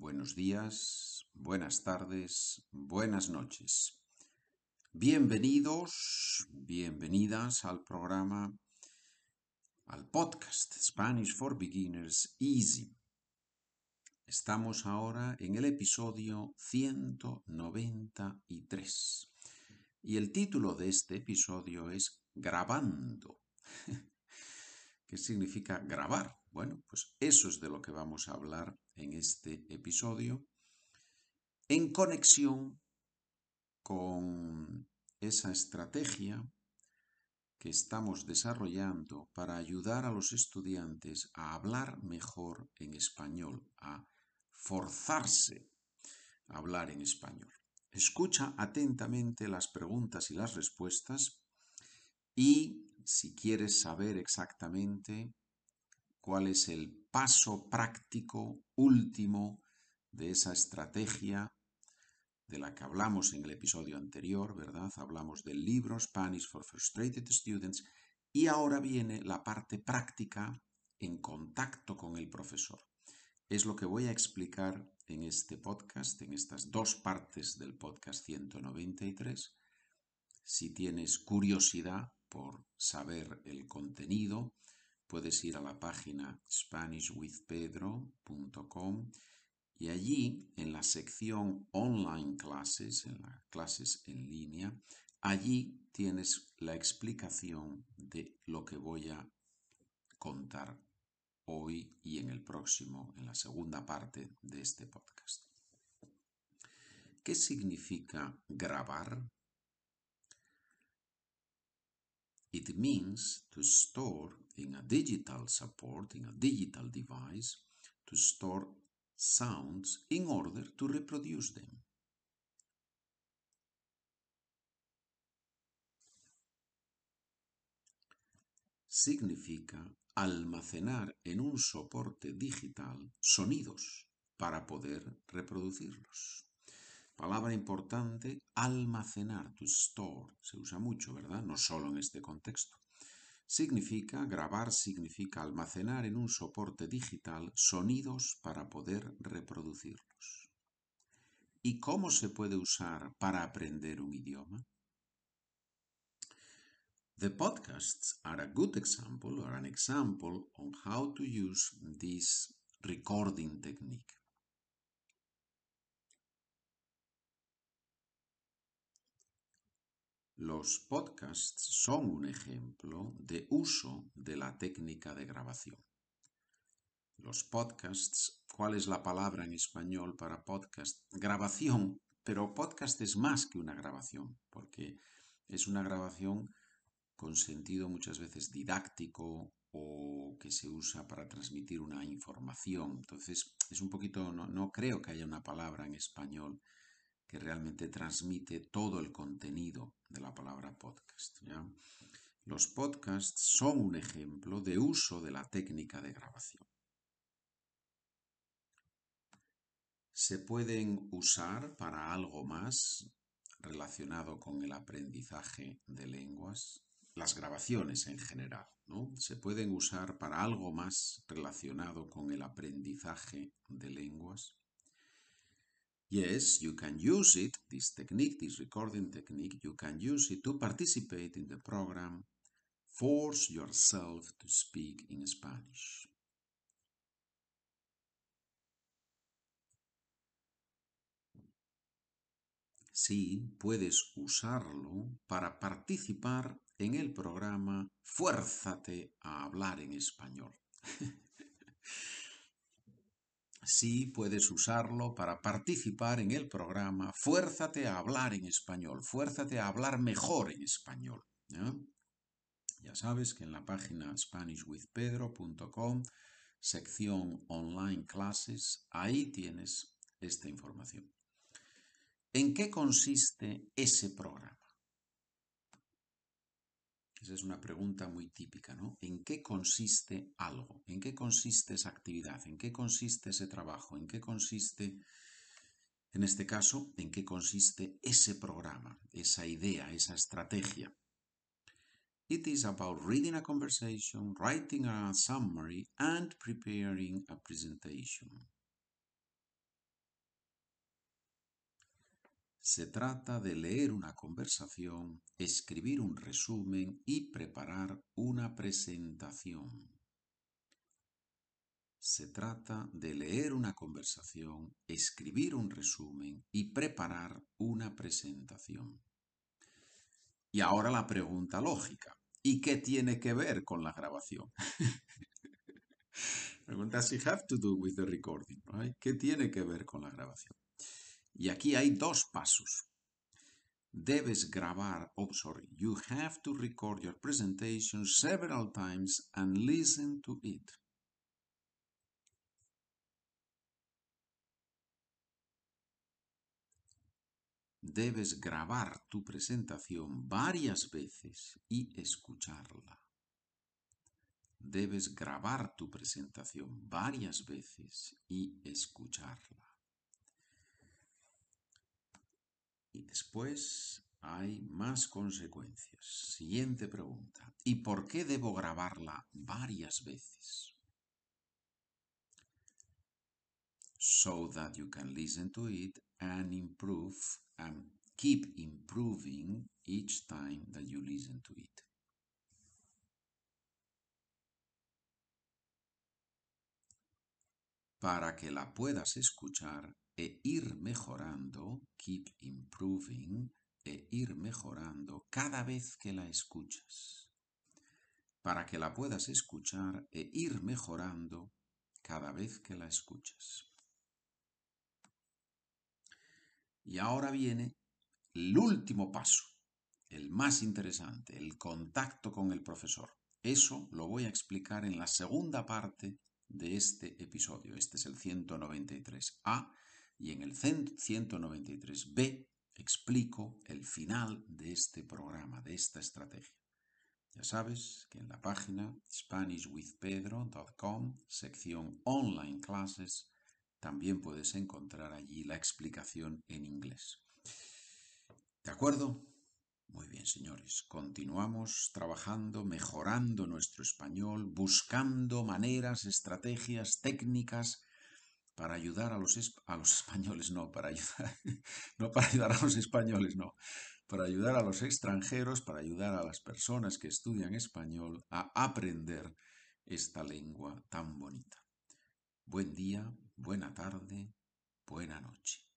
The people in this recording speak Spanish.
buenos días, buenas tardes, buenas noches. Bienvenidos, bienvenidas al programa, al podcast Spanish for Beginners Easy. Estamos ahora en el episodio 193 y el título de este episodio es Grabando. ¿Qué significa grabar? Bueno, pues eso es de lo que vamos a hablar en este episodio en conexión con esa estrategia que estamos desarrollando para ayudar a los estudiantes a hablar mejor en español, a forzarse a hablar en español. Escucha atentamente las preguntas y las respuestas y si quieres saber exactamente cuál es el paso práctico último de esa estrategia de la que hablamos en el episodio anterior, ¿verdad? Hablamos del libro Spanish for Frustrated Students y ahora viene la parte práctica en contacto con el profesor. Es lo que voy a explicar en este podcast, en estas dos partes del podcast 193. Si tienes curiosidad por saber el contenido, puedes ir a la página SpanishWithPedro.com y allí en la sección online classes, en las clases en línea, allí tienes la explicación de lo que voy a contar hoy y en el próximo, en la segunda parte de este podcast. ¿Qué significa grabar? It means to store in a digital support, in a digital device, to store sounds in order to reproduce them. Significa almacenar en un soporte digital sonidos para poder reproducirlos. Palabra importante, almacenar, to store. Se usa mucho, ¿verdad? No solo en este contexto. Significa, grabar significa almacenar en un soporte digital sonidos para poder reproducirlos. ¿Y cómo se puede usar para aprender un idioma? The podcasts are a good example or an example on how to use this recording technique. Los podcasts son un ejemplo de uso de la técnica de grabación. Los podcasts, ¿cuál es la palabra en español para podcast? Grabación, pero podcast es más que una grabación, porque es una grabación con sentido muchas veces didáctico o que se usa para transmitir una información. Entonces, es un poquito, no, no creo que haya una palabra en español que realmente transmite todo el contenido de la palabra podcast. Los podcasts son un ejemplo de uso de la técnica de grabación. Se pueden usar para algo más relacionado con el aprendizaje de lenguas, las grabaciones en general, ¿no? Se pueden usar para algo más relacionado con el aprendizaje de lenguas. Yes, you can use it, this technique, this recording technique, you can use it to participate in the program Force Yourself to Speak in Spanish. Sí, puedes usarlo para participar en el programa Fuérzate a hablar en español. sí puedes usarlo para participar en el programa Fuérzate a hablar en español, fuérzate a hablar mejor en español. Ya sabes que en la página SpanishWithPedro.com, sección online clases, ahí tienes esta información. ¿En qué consiste ese programa? Esa es una pregunta muy típica, ¿no? ¿En qué consiste algo? ¿En qué consiste esa actividad? ¿En qué consiste ese trabajo? ¿En qué consiste, en este caso, en qué consiste ese programa, esa idea, esa estrategia? It is about reading a conversation, writing a summary, and preparing a presentation. Se trata de leer una conversación, escribir un resumen y preparar una presentación. Se trata de leer una conversación, escribir un resumen y preparar una presentación. Y ahora la pregunta lógica. ¿Y qué tiene que ver con la grabación? Recording? ¿Qué tiene que ver con la grabación? Y aquí hay dos pasos. Debes grabar, oh sorry, you have to record your presentation several times and listen to it. Debes grabar tu presentación varias veces y escucharla. Debes grabar tu presentación varias veces y escucharla. Y después hay más consecuencias. Siguiente pregunta. ¿Y por qué debo grabarla varias veces? So that you can listen to it and improve and keep improving each time that you listen to it. Para que la puedas escuchar e ir mejorando, keep improving, e ir mejorando cada vez que la escuchas. Para que la puedas escuchar e ir mejorando cada vez que la escuchas. Y ahora viene el último paso, el más interesante, el contacto con el profesor. Eso lo voy a explicar en la segunda parte de este episodio. Este es el 193A y en el 193B explico el final de este programa, de esta estrategia. Ya sabes que en la página SpanishWithPedro.com, sección Online Classes, también puedes encontrar allí la explicación en inglés. ¿De acuerdo? Señores. Continuamos trabajando, mejorando nuestro español, buscando maneras, estrategias, técnicas para ayudar a los, a los españoles, no, para ayudar, no para ayudar a los españoles, no, para ayudar a los extranjeros, para ayudar a las personas que estudian español a aprender esta lengua tan bonita. Buen día, buena tarde, buena noche.